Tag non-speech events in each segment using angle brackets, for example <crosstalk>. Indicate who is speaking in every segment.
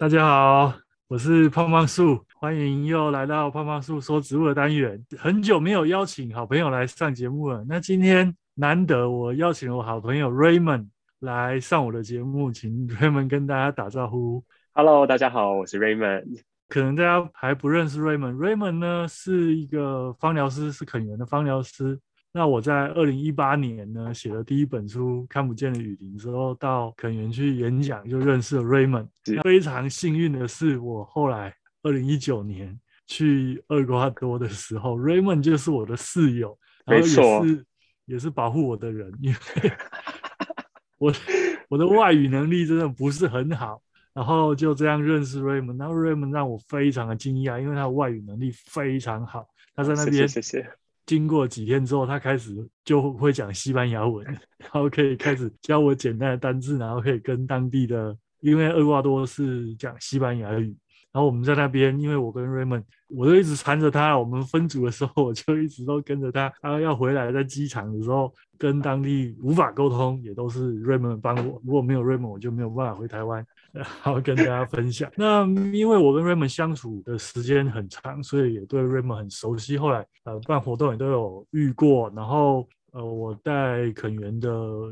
Speaker 1: 大家好，我是胖胖树，欢迎又来到胖胖树说植物的单元。很久没有邀请好朋友来上节目了，那今天难得我邀请了我好朋友 Raymond 来上我的节目，请 Raymond 跟大家打招呼。
Speaker 2: Hello，大家好，我是 Raymond。
Speaker 1: 可能大家还不认识 Raymond，Raymond 呢是一个芳疗师，是肯园的芳疗师。那我在二零一八年呢写了第一本书《看不见的雨林》之后，到肯园去演讲，就认识了 Raymond。非常幸运的是，我后来二零一九年去厄瓜多的时候，Raymond 就是我的室友，然后也是也是保护我的人，因为我我的外语能力真的不是很好。然后就这样认识 Raymond，然后 Raymond 让我非常的惊讶，因为他的外语能力非常好。他在那边，谢谢。经过几天之后，他开始就会讲西班牙文，<laughs> 然后可以开始教我简单的单字，然后可以跟当地的，因为厄瓜多是讲西班牙语。然后我们在那边，因为我跟 Raymond，我就一直缠着他。我们分组的时候，我就一直都跟着他。他要回来，在机场的时候跟当地无法沟通，也都是 Raymond 帮我。如果没有 Raymond，我就没有办法回台湾。然后跟大家分享。那因为我跟 Raymond 相处的时间很长，所以也对 Raymond 很熟悉。后来呃办活动也都有遇过。然后呃我带垦源的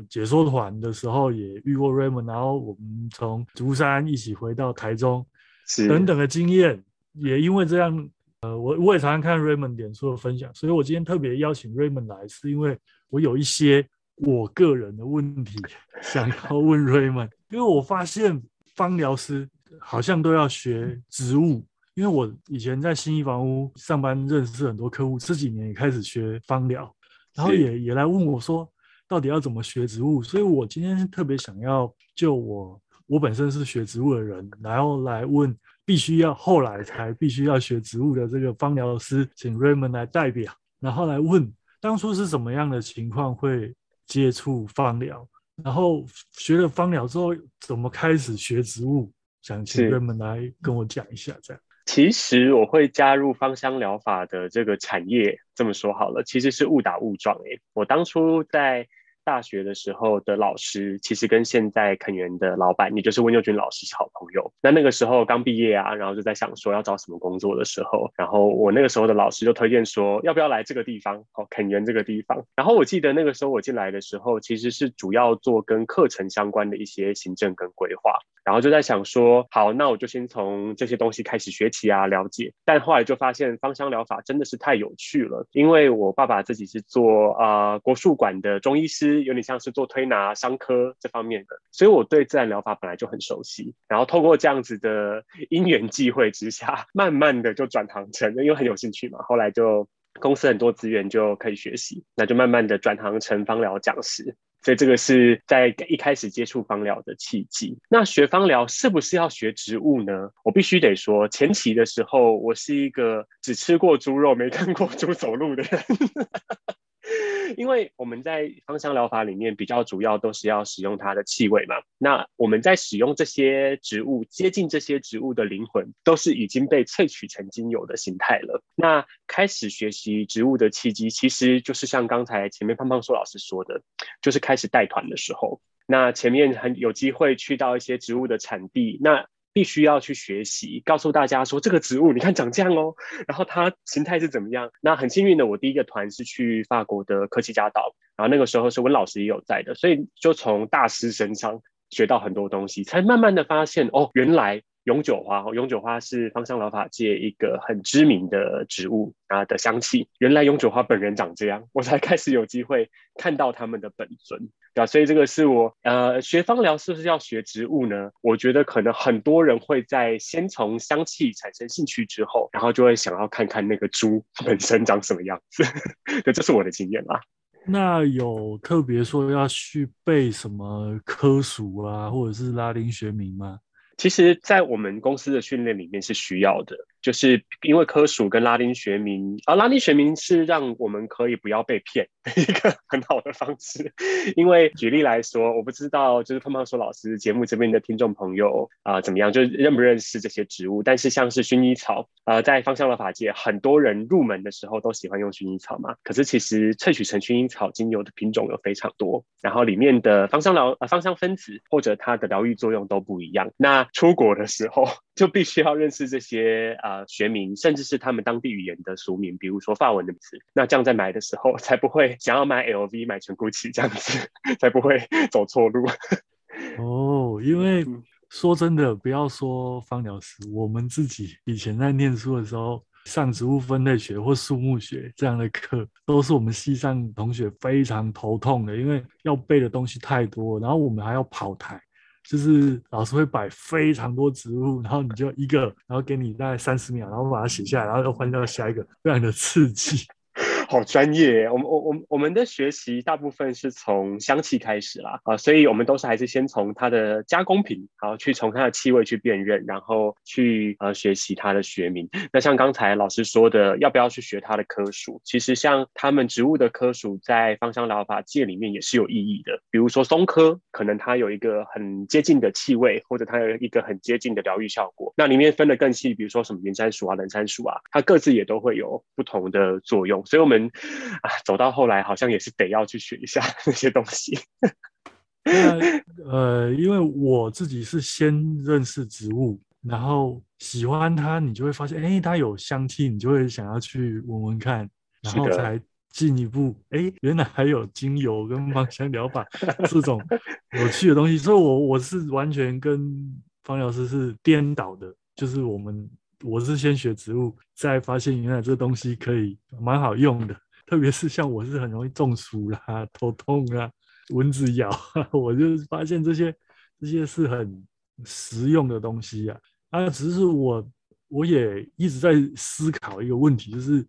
Speaker 1: 解说团的时候也遇过 Raymond。然后我们从竹山一起回到台中，是等等的经验。也因为这样，呃我我也常常看 Raymond 脸书的分享，所以我今天特别邀请 Raymond 来，是因为我有一些我个人的问题想要问 Raymond，因为我发现。芳疗师好像都要学植物，因为我以前在新一房屋上班，认识很多客户，这几年也开始学芳疗，然后也也来问我说，到底要怎么学植物？所以我今天特别想要就我我本身是学植物的人，然后来问必须要后来才必须要学植物的这个芳疗师，请 Raymond 来代表，然后来问当初是什么样的情况会接触芳疗？然后学了芳疗之后，怎么开始学植物？想请 Raymond 来跟我讲一下，这样。
Speaker 2: 其实我会加入芳香疗法的这个产业，这么说好了，其实是误打误撞。诶，我当初在。大学的时候的老师，其实跟现在肯园的老板，也就是温佑君老师是好朋友。那那个时候刚毕业啊，然后就在想说要找什么工作的时候，然后我那个时候的老师就推荐说，要不要来这个地方？哦，肯园这个地方。然后我记得那个时候我进来的时候，其实是主要做跟课程相关的一些行政跟规划。然后就在想说，好，那我就先从这些东西开始学起啊，了解。但后来就发现芳香疗法真的是太有趣了，因为我爸爸自己是做啊、国术馆的中医师，有点像是做推拿伤科这方面的，所以我对自然疗法本来就很熟悉。然后透过这样子的因缘际会之下，<laughs> 慢慢的就转行成，因为很有兴趣嘛。后来就公司很多资源就可以学习，那就慢慢的转行成芳疗讲师。所以这个是在一开始接触芳疗的契机。那学芳疗是不是要学植物呢？我必须得说，前期的时候，我是一个只吃过猪肉没看过猪走路的人。<laughs> 因为我们在芳香疗法里面比较主要都是要使用它的气味嘛，那我们在使用这些植物，接近这些植物的灵魂，都是已经被萃取成精油的形态了。那开始学习植物的契机，其实就是像刚才前面胖胖树老师说的，就是开始带团的时候，那前面很有机会去到一些植物的产地，那。必须要去学习，告诉大家说这个植物，你看长这样哦，然后它形态是怎么样？那很幸运的，我第一个团是去法国的科奇嘉岛，然后那个时候是温老师也有在的，所以就从大师身上学到很多东西，才慢慢的发现哦，原来。永久花，永久花是芳香疗法界一个很知名的植物啊的香气。原来永久花本人长这样，我才开始有机会看到他们的本尊，对吧？所以这个是我呃学芳疗是不是要学植物呢？我觉得可能很多人会在先从香气产生兴趣之后，然后就会想要看看那个猪本身长什么样子。<laughs> 对，这是我的经验啦。
Speaker 1: 那有特别说要去背什么科属啊，或者是拉丁学名吗？
Speaker 2: 其实，在我们公司的训练里面是需要的。就是因为科属跟拉丁学名，啊、拉丁学名是让我们可以不要被骗的 <laughs> 一个很好的方式。因为举例来说，我不知道就是胖胖说老师节目这边的听众朋友啊、怎么样，就认不认识这些植物？但是像是薰衣草，呃，在芳香疗法界，很多人入门的时候都喜欢用薰衣草嘛。可是其实萃取成薰衣草精油的品种有非常多，然后里面的芳香疗呃芳香分子或者它的疗愈作用都不一样。那出国的时候 <laughs> 就必须要认识这些呃学名，甚至是他们当地语言的俗名，比如说法文的词。那这样在买的时候 <laughs> 才不会想要买 LV 买成 Gucci 这样子，<laughs> 才不会走错路。
Speaker 1: 哦，因为说真的，不要说芳疗师，我们自己以前在念书的时候。上植物分类学或树木学这样的课，都是我们系上同学非常头痛的，因为要背的东西太多，然后我们还要跑台，就是老师会摆非常多植物，然后你就一个，然后给你大概三十秒，然后把它写下来，然后又换到下一个，非常的刺激。<laughs>
Speaker 2: 好专业，我们我我我们的学习大部分是从香气开始啦，啊，所以我们都是还是先从它的加工品，然后去从它的气味去辨认，然后去呃学习它的学名。那像刚才老师说的，要不要去学它的科属？其实像他们植物的科属，在芳香疗法界里面也是有意义的。比如说松科，可能它有一个很接近的气味，或者它有一个很接近的疗愈效果。那里面分得更细，比如说什么原杉属啊、冷杉属啊，它各自也都会有不同的作用。所以我们。啊，走到后来好像也是得要去学一下 <laughs> 那些东西。<laughs>
Speaker 1: 呃，因为我自己是先认识植物，然后喜欢它，你就会发现，哎，它有香气，你就会想要去闻闻看，然后才进一步，哎，原来还有精油跟芳香疗法这种有趣的东西。所以我我是完全跟方疗师是颠倒的，就是我们。我是先学植物，再发现原来这东西可以蛮好用的。<laughs> 特别是像我是很容易中暑啦、头痛啊、蚊子咬，<laughs> 我就发现这些这些是很实用的东西啊。啊，只是我我也一直在思考一个问题，就是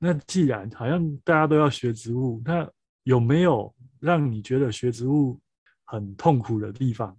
Speaker 1: 那既然好像大家都要学植物，那有没有让你觉得学植物很痛苦的地方？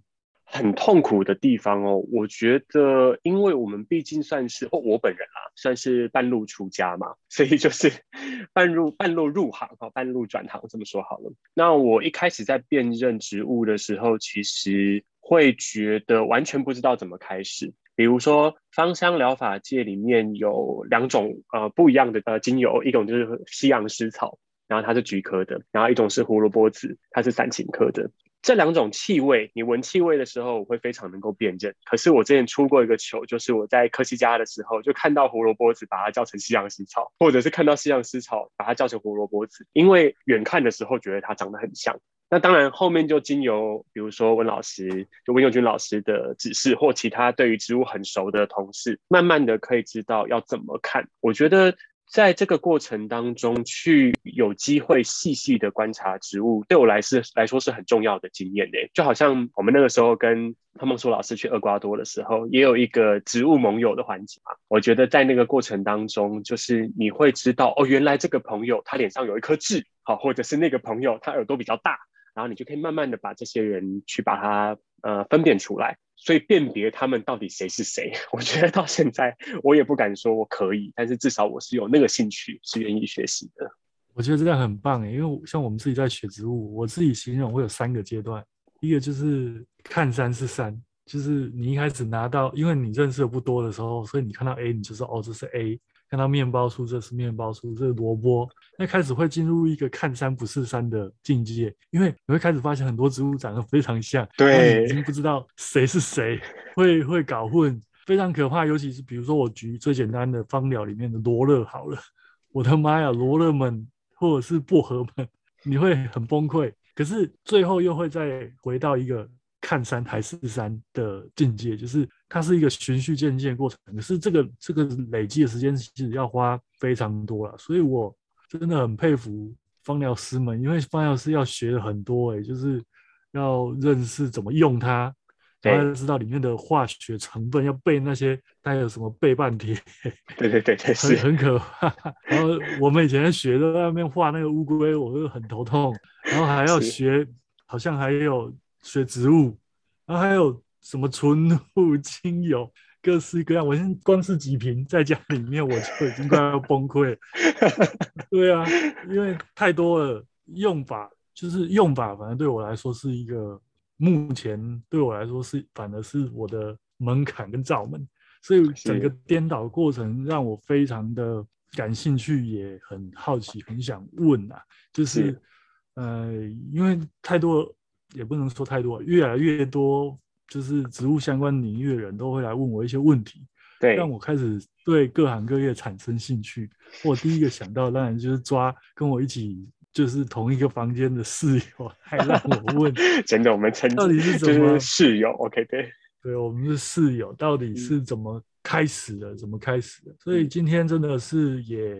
Speaker 2: 很痛苦的地方哦，我觉得，因为我们毕竟算是，哦，我本人啊，算是半路出家嘛，所以就是 <laughs> 半路半路入行哈，半路转行这么说好了。那我一开始在辨认植物的时候，其实会觉得完全不知道怎么开始。比如说，芳香疗法界里面有两种呃不一样的呃精油，一种就是西洋蓍草，然后它是菊科的，然后一种是胡萝卜籽，它是伞形科的。这两种气味，你闻气味的时候，我会非常能够辨认。可是我之前出过一个糗，就是我在科西嘉的时候，就看到胡萝卜籽，把它叫成西洋蓍草，<laughs> 或者是看到西洋蓍草，把它叫成胡萝卜籽，因为远看的时候觉得它长得很像。那当然，后面就经由比如说温老师，就温佑君老师的指示，或其他对于植物很熟的同事，慢慢的可以知道要怎么看。我觉得。在这个过程当中，去有机会细细的观察植物，对我来是来说是很重要的经验的。就好像我们那个时候跟汤梦书老师去厄瓜多的时候，也有一个植物盟友的环节嘛。我觉得在那个过程当中，就是你会知道，哦，原来这个朋友他脸上有一颗痣，好，或者是那个朋友他耳朵比较大，然后你就可以慢慢的把这些人去把它呃分辨出来。所以辨别他们到底谁是谁，<laughs> 我觉得到现在我也不敢说我可以，但是至少我是有那个兴趣，是愿意学习的。
Speaker 1: 我觉得这样很棒诶，因为像我们自己在学植物，我自己形容我有三个阶段，一个就是看山是山，就是你一开始拿到，因为你认识的不多的时候，所以你看到 A，你就说哦，这是 A。看到面包树，这是面包树，这是萝卜。那开始会进入一个看山不是山的境界，因为你会开始发现很多植物长得非常像，
Speaker 2: 对，
Speaker 1: 已经不知道谁是谁，会会搞混，非常可怕。尤其是比如说我举最简单的芳疗里面的罗勒好了，我的妈呀，罗勒们或者是薄荷们，你会很崩溃。可是最后又会再回到一个。看山还是山的境界，就是它是一个循序渐进的过程。可是这个这个累积的时间其实要花非常多了，所以我真的很佩服方疗师们，因为方疗师要学的很多，哎，就是要认识怎么用它，然后要知道里面的化学成分，要背那些带有什么背半天，<laughs>
Speaker 2: 对对对对，<laughs>
Speaker 1: 很很可怕。然后我们以前学的在外面画那个乌龟，我就很头痛，然后还要学，好像还有学植物。然后还有什么纯露精油？各式各样。我现在光是几瓶在家里面，我就已经快要崩溃了。<laughs> 对啊，因为太多了，用法就是用法，反正对我来说是一个，目前对我来说是，反而是我的门槛跟罩门。所以整个颠倒过程让我非常的感兴趣，也很好奇，很想问啊，就，是呃，因为太多，也不能说太多，越来越多，就是植物相关领域的人都会来问我一些问题，
Speaker 2: 对，
Speaker 1: 让我开始对各行各业产生兴趣。我第一个想到当然就是抓跟我一起就是同一个房间的室友，还让我问，<laughs>
Speaker 2: 真的，我们称
Speaker 1: 到底是怎么
Speaker 2: 室友？OK，对。
Speaker 1: 对，我们是室友，到底是怎么开始的？嗯、怎么开始的？所以今天真的是也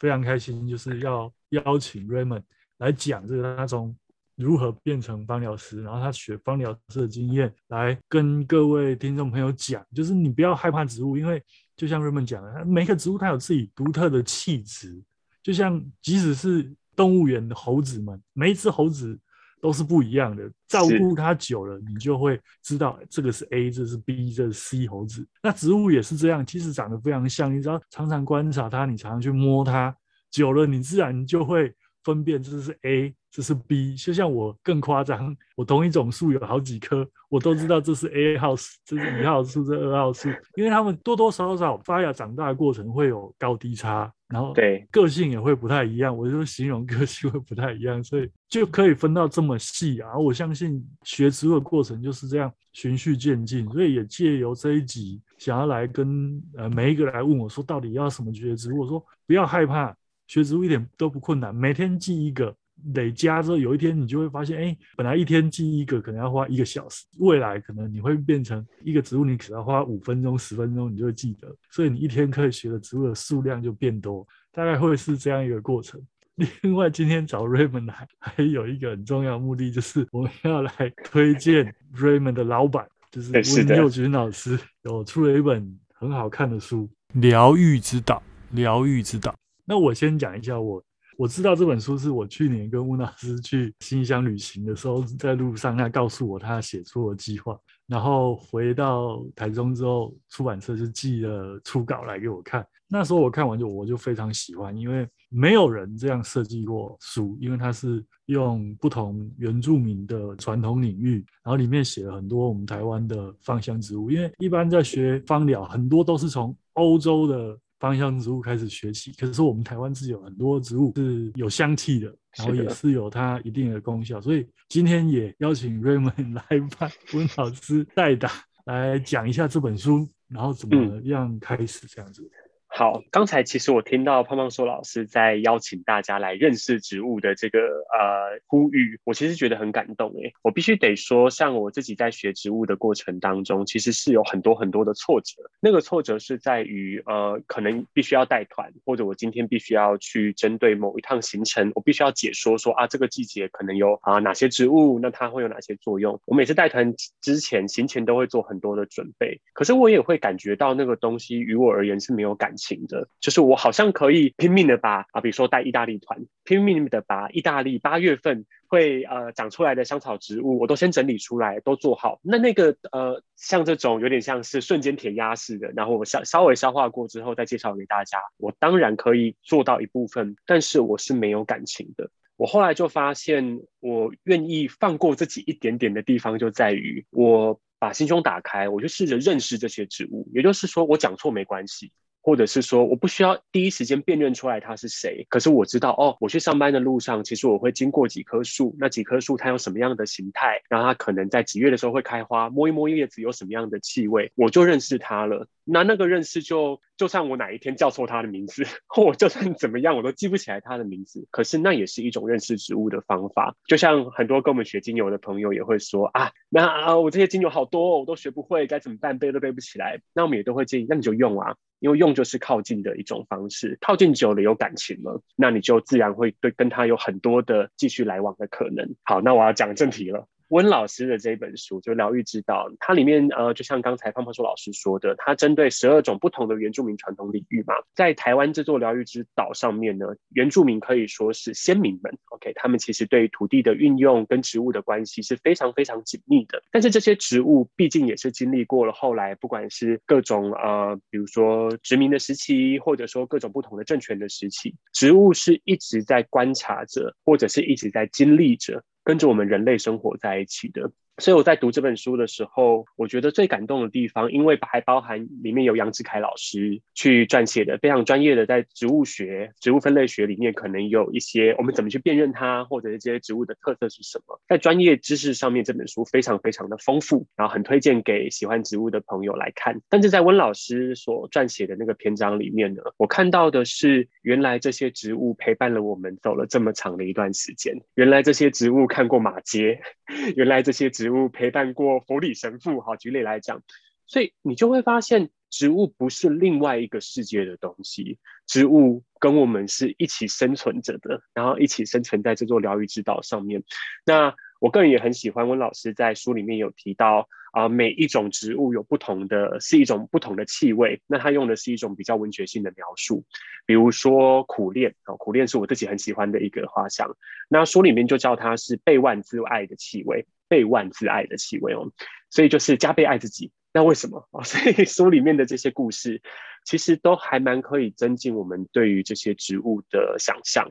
Speaker 1: 非常开心，就是要邀请 Raymond 来讲这个他从如何变成芳疗师，然后他学芳疗师的经验，来跟各位听众朋友讲，就是你不要害怕植物，因为就像 Raymond 讲的，每个植物它有自己独特的气质，就像即使是动物园的猴子们，每一只猴子。都是不一样的，照顾它久了，你就会知道这个是 A，这是 B，这是 C 猴子。那植物也是这样，其实长得非常像。你只要常常观察它，你常常去摸它，久了你自然就会分辨这是 A，这是 B。就像我更夸张，我同一种树有好几棵，我都知道这是 A 号树，这是一号树，这是二号树，因为它们多多少少发芽长大的过程会有高低差。然后对个性也会不太一样，我就形容个性会不太一样，所以就可以分到这么细啊！我相信学植物的过程就是这样循序渐进，所以也借由这一集，想要来跟呃每一个来问我说，到底要什么学植物？我说不要害怕，学植物一点都不困难，每天记一个。累加之后，有一天你就会发现，哎，本来一天记一个可能要花一个小时，未来可能你会变成一个植物，你只要花五分钟、十分钟，你就会记得。所以你一天可以学的植物的数量就变多，大概会是这样一个过程。<laughs> 另外，今天找 Raymond 来，还有一个很重要的目的，就是我们要来推荐 Raymond 的老板，就是温佑君老师，有出了一本很好看的书《疗愈之道》。疗愈之道。那我先讲一下我。我知道这本书是我去年跟温老师去新乡旅行的时候，在路上他告诉我他写出的计划，然后回到台中之后，出版社就寄了初稿来给我看。那时候我看完就我就非常喜欢，因为没有人这样设计过书，因为它是用不同原住民的传统领域，然后里面写了很多我们台湾的芳香植物。因为一般在学芳疗，很多都是从欧洲的。芳香植物开始学习，可是我们台湾是有很多植物是有香气的，然后也是有它一定的功效，所以今天也邀请 Raymond <laughs> 来帮温老师代打来讲一下这本书，然后怎么样开始这样子。嗯
Speaker 2: 好，刚才其实我听到胖胖说老师在邀请大家来认识植物的这个呃呼吁，我其实觉得很感动诶。我必须得说，像我自己在学植物的过程当中，其实是有很多很多的挫折。那个挫折是在于呃，可能必须要带团，或者我今天必须要去针对某一趟行程，我必须要解说说啊，这个季节可能有啊哪些植物，那它会有哪些作用。我每次带团之前，行前都会做很多的准备，可是我也会感觉到那个东西于我而言是没有感情。的，就是我好像可以拼命的把啊，比如说带意大利团，拼命的把意大利八月份会呃长出来的香草植物，我都先整理出来，都做好。那那个呃，像这种有点像是瞬间填鸭式的，然后我稍稍微消化过之后再介绍给大家，我当然可以做到一部分，但是我是没有感情的。我后来就发现，我愿意放过自己一点点的地方，就在于我把心胸打开，我就试着认识这些植物。也就是说，我讲错没关系。或者是说，我不需要第一时间辨认出来他是谁，可是我知道哦，我去上班的路上，其实我会经过几棵树，那几棵树它有什么样的形态，然后它可能在几月的时候会开花，摸一摸叶子有什么样的气味，我就认识它了。那那个认识就，就算我哪一天叫错它的名字，<laughs> 或我就算怎么样，我都记不起来它的名字，可是那也是一种认识植物的方法。就像很多跟我们学精油的朋友也会说啊，那啊我这些精油好多，我都学不会，该怎么办？背都背不起来。那我们也都会建议，那你就用啊。因为用就是靠近的一种方式，靠近久了有感情了，那你就自然会对跟他有很多的继续来往的可能。好，那我要讲正题了。温老师的这本书就《疗愈之道》，它里面呃，就像刚才胖胖树老师说的，它针对十二种不同的原住民传统领域嘛，在台湾这座疗愈之岛上面呢，原住民可以说是先民们，OK，他们其实对土地的运用跟植物的关系是非常非常紧密的。但是这些植物毕竟也是经历过了后来，不管是各种呃，比如说殖民的时期，或者说各种不同的政权的时期，植物是一直在观察着，或者是一直在经历着。跟着我们人类生活在一起的。所以我在读这本书的时候，我觉得最感动的地方，因为还包含里面有杨志凯老师去撰写的非常专业的，在植物学、植物分类学里面，可能有一些我们怎么去辨认它，或者是这些植物的特色是什么，在专业知识上面，这本书非常非常的丰富，然后很推荐给喜欢植物的朋友来看。但是在温老师所撰写的那个篇章里面呢，我看到的是，原来这些植物陪伴了我们走了这么长的一段时间，原来这些植物看过马街，<laughs> 原来这些植。植物陪伴过佛理神父，好，举例来讲，所以你就会发现，植物不是另外一个世界的东西，植物跟我们是一起生存着的，然后一起生存在这座疗愈之岛上面。那我个人也很喜欢温老师在书里面有提到啊、每一种植物有不同的，是一种不同的气味。那他用的是一种比较文学性的描述，比如说苦楝啊，苦楝是我自己很喜欢的一个花香。那书里面就叫它是倍万自爱的气味。倍万自爱的气味哦，所以就是加倍爱自己。那为什么？<laughs> 所以书里面的这些故事，其实都还蛮可以增进我们对于这些植物的想象。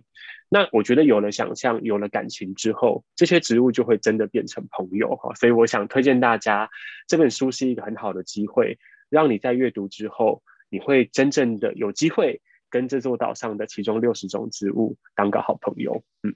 Speaker 2: 那我觉得有了想象，有了感情之后，这些植物就会真的变成朋友哈。所以我想推荐大家，这本书是一个很好的机会，让你在阅读之后，你会真正的有机会跟这座岛上的其中六十种植物当个好朋友。嗯，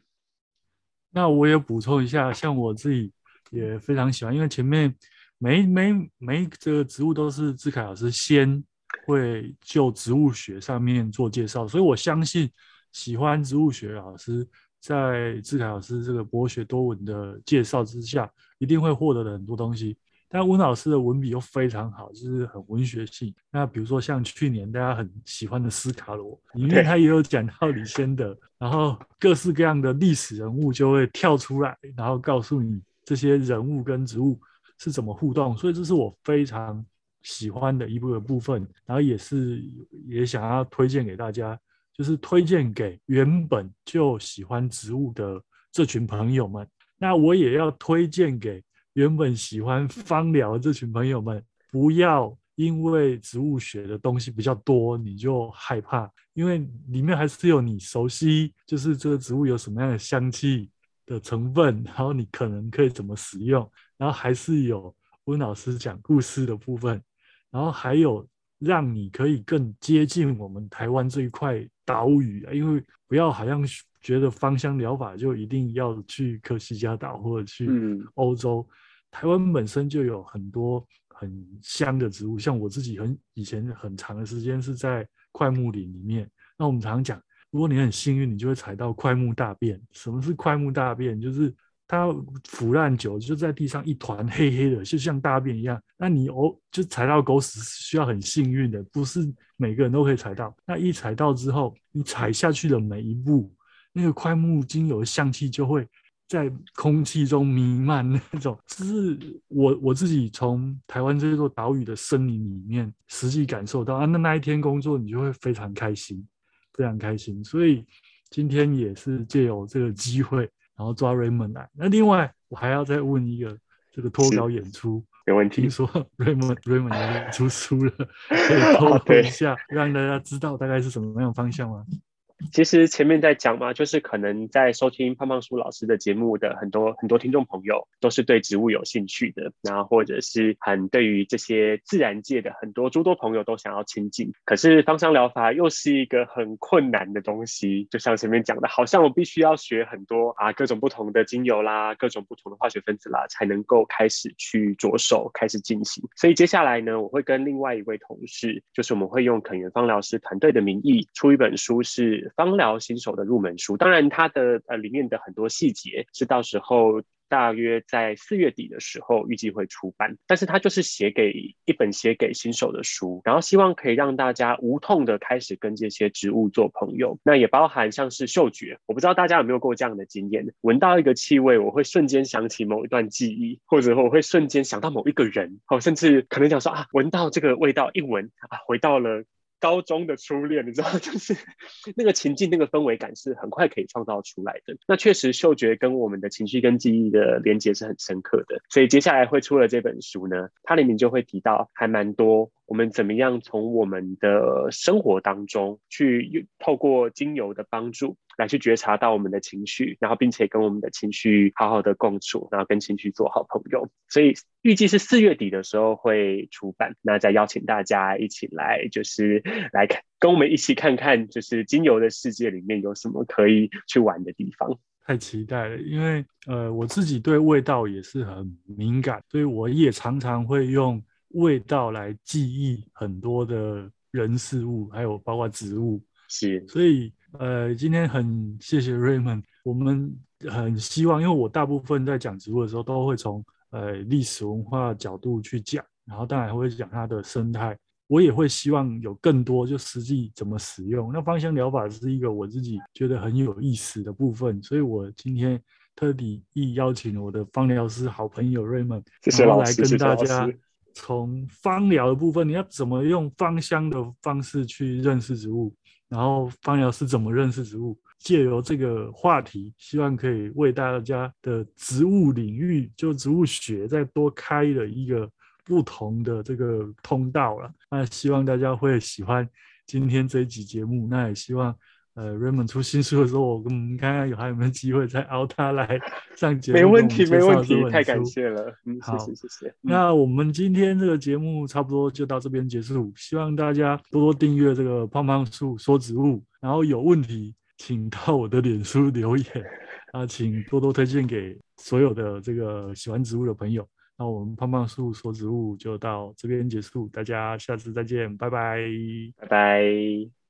Speaker 1: 那我也补充一下，像我自己。也非常喜欢，因为前面每每每一个植物都是志凯老师先会就植物学上面做介绍，所以我相信喜欢植物学老师在志凯老师这个博学多闻的介绍之下，一定会获得很多东西。但温老师的文笔又非常好，就是很文学性。那比如说像去年大家很喜欢的斯卡罗，里面他也有讲到李先德，然后各式各样的历史人物就会跳出来，然后告诉你。这些人物跟植物是怎么互动，所以这是我非常喜欢的一部分部分，然后也是也想要推荐给大家，就是推荐给原本就喜欢植物的这群朋友们。那我也要推荐给原本喜欢芳疗这群朋友们，不要因为植物学的东西比较多你就害怕，因为里面还是有你熟悉，就是这个植物有什么样的香气。的成分，然后你可能可以怎么使用，然后还是有温老师讲故事的部分，然后还有让你可以更接近我们台湾这一块岛屿啊，因为不要好像觉得芳香疗法就一定要去科西嘉岛或者去欧洲，嗯、台湾本身就有很多很香的植物，像我自己很以前很长的时间是在快木林里面，那我们常常讲。如果你很幸运，你就会踩到桧木大便。什么是桧木大便？就是它腐烂久，就在地上一团黑黑的，就像大便一样。那你哦，就踩到狗屎是需要很幸运的，不是每个人都可以踩到。那一踩到之后，你踩下去的每一步，那个桧木精油的香气就会在空气中弥漫。那种，这是我我自己从台湾这座岛屿的森林里面实际感受到啊。那那一天工作，你就会非常开心。非常开心，所以今天也是借由这个机会，然后抓 Raymond 来。那另外，我还要再问一个，这个脱稿演出，
Speaker 2: 没问题。
Speaker 1: 听说 Raymond <laughs> Raymond 要出书了，<laughs> 可以透露一下，让大家知道大概是什么样的方向吗？
Speaker 2: 其实前面在讲嘛，就是可能在收听胖胖叔老师的节目的很多很多听众朋友，都是对植物有兴趣的，然后或者是很对于这些自然界的很多诸多朋友都想要亲近。可是芳香疗法又是一个很困难的东西，就像前面讲的，好像我必须要学很多啊各种不同的精油啦，各种不同的化学分子啦，才能够开始去着手开始进行。所以接下来呢，我会跟另外一位同事，就是我们会用肯园芳疗师团队的名义出一本书是。芳疗新手的入门书，当然它的呃里面的很多细节是到时候大约在四月底的时候预计会出版。但是它就是写给一本写给新手的书，然后希望可以让大家无痛的开始跟这些植物做朋友。那也包含像是嗅觉，我不知道大家有没有过这样的经验，闻到一个气味，我会瞬间想起某一段记忆，或者我会瞬间想到某一个人，哦，甚至可能讲说啊，闻到这个味道一闻啊，回到了。高中的初恋，你知道，就是 <laughs> 那个情境、那个氛围感是很快可以创造出来的。那确实，嗅觉跟我们的情绪跟记忆的连接是很深刻的。所以接下来会出了这本书呢，它里面就会提到还蛮多。我们怎么样从我们的生活当中去透过精油的帮助来去觉察到我们的情绪，然后并且跟我们的情绪好好的共处，然后跟情绪做好朋友。所以预计是四月底的时候会出版，那再邀请大家一起来，就是来看，跟我们一起看看，就是精油的世界里面有什么可以去玩的地方。
Speaker 1: 太期待了，因为呃我自己对味道也是很敏感，所以我也常常会用。味道来记忆很多的人事物，还有包括植物。
Speaker 2: 是，
Speaker 1: 所以呃，今天很谢谢 Raymond。我们很希望，因为我大部分在讲植物的时候，都会从呃历史文化角度去讲，然后当然会讲它的生态。我也会希望有更多就实际怎么使用。那芳香疗法是一个我自己觉得很有意思的部分，所以我今天特地亦邀请了我的芳疗师好朋友 Raymond，然后来跟大家。从芳疗的部分，你要怎么用芳香的方式去认识植物？然后方疗是怎么认识植物？借由这个话题，希望可以为大家的植物领域，就植物学再多开了一个不同的这个通道了。那希望大家会喜欢今天这一集节目，那也希望。呃，Raymond 出新书的时候，我们看看有还有没有机会再邀他来上节目。
Speaker 2: 没问题，没问题，太感谢了。嗯，好，谢谢，谢谢。
Speaker 1: 那我们今天这个节目差不多就到这边结束，希望大家多多订阅这个胖胖树说植物，然后有问题请到我的脸书留言啊，请多多推荐给所有的这个喜欢植物的朋友。那我们胖胖树说植物就到这边结束，大家下次再见，拜拜，
Speaker 2: 拜拜。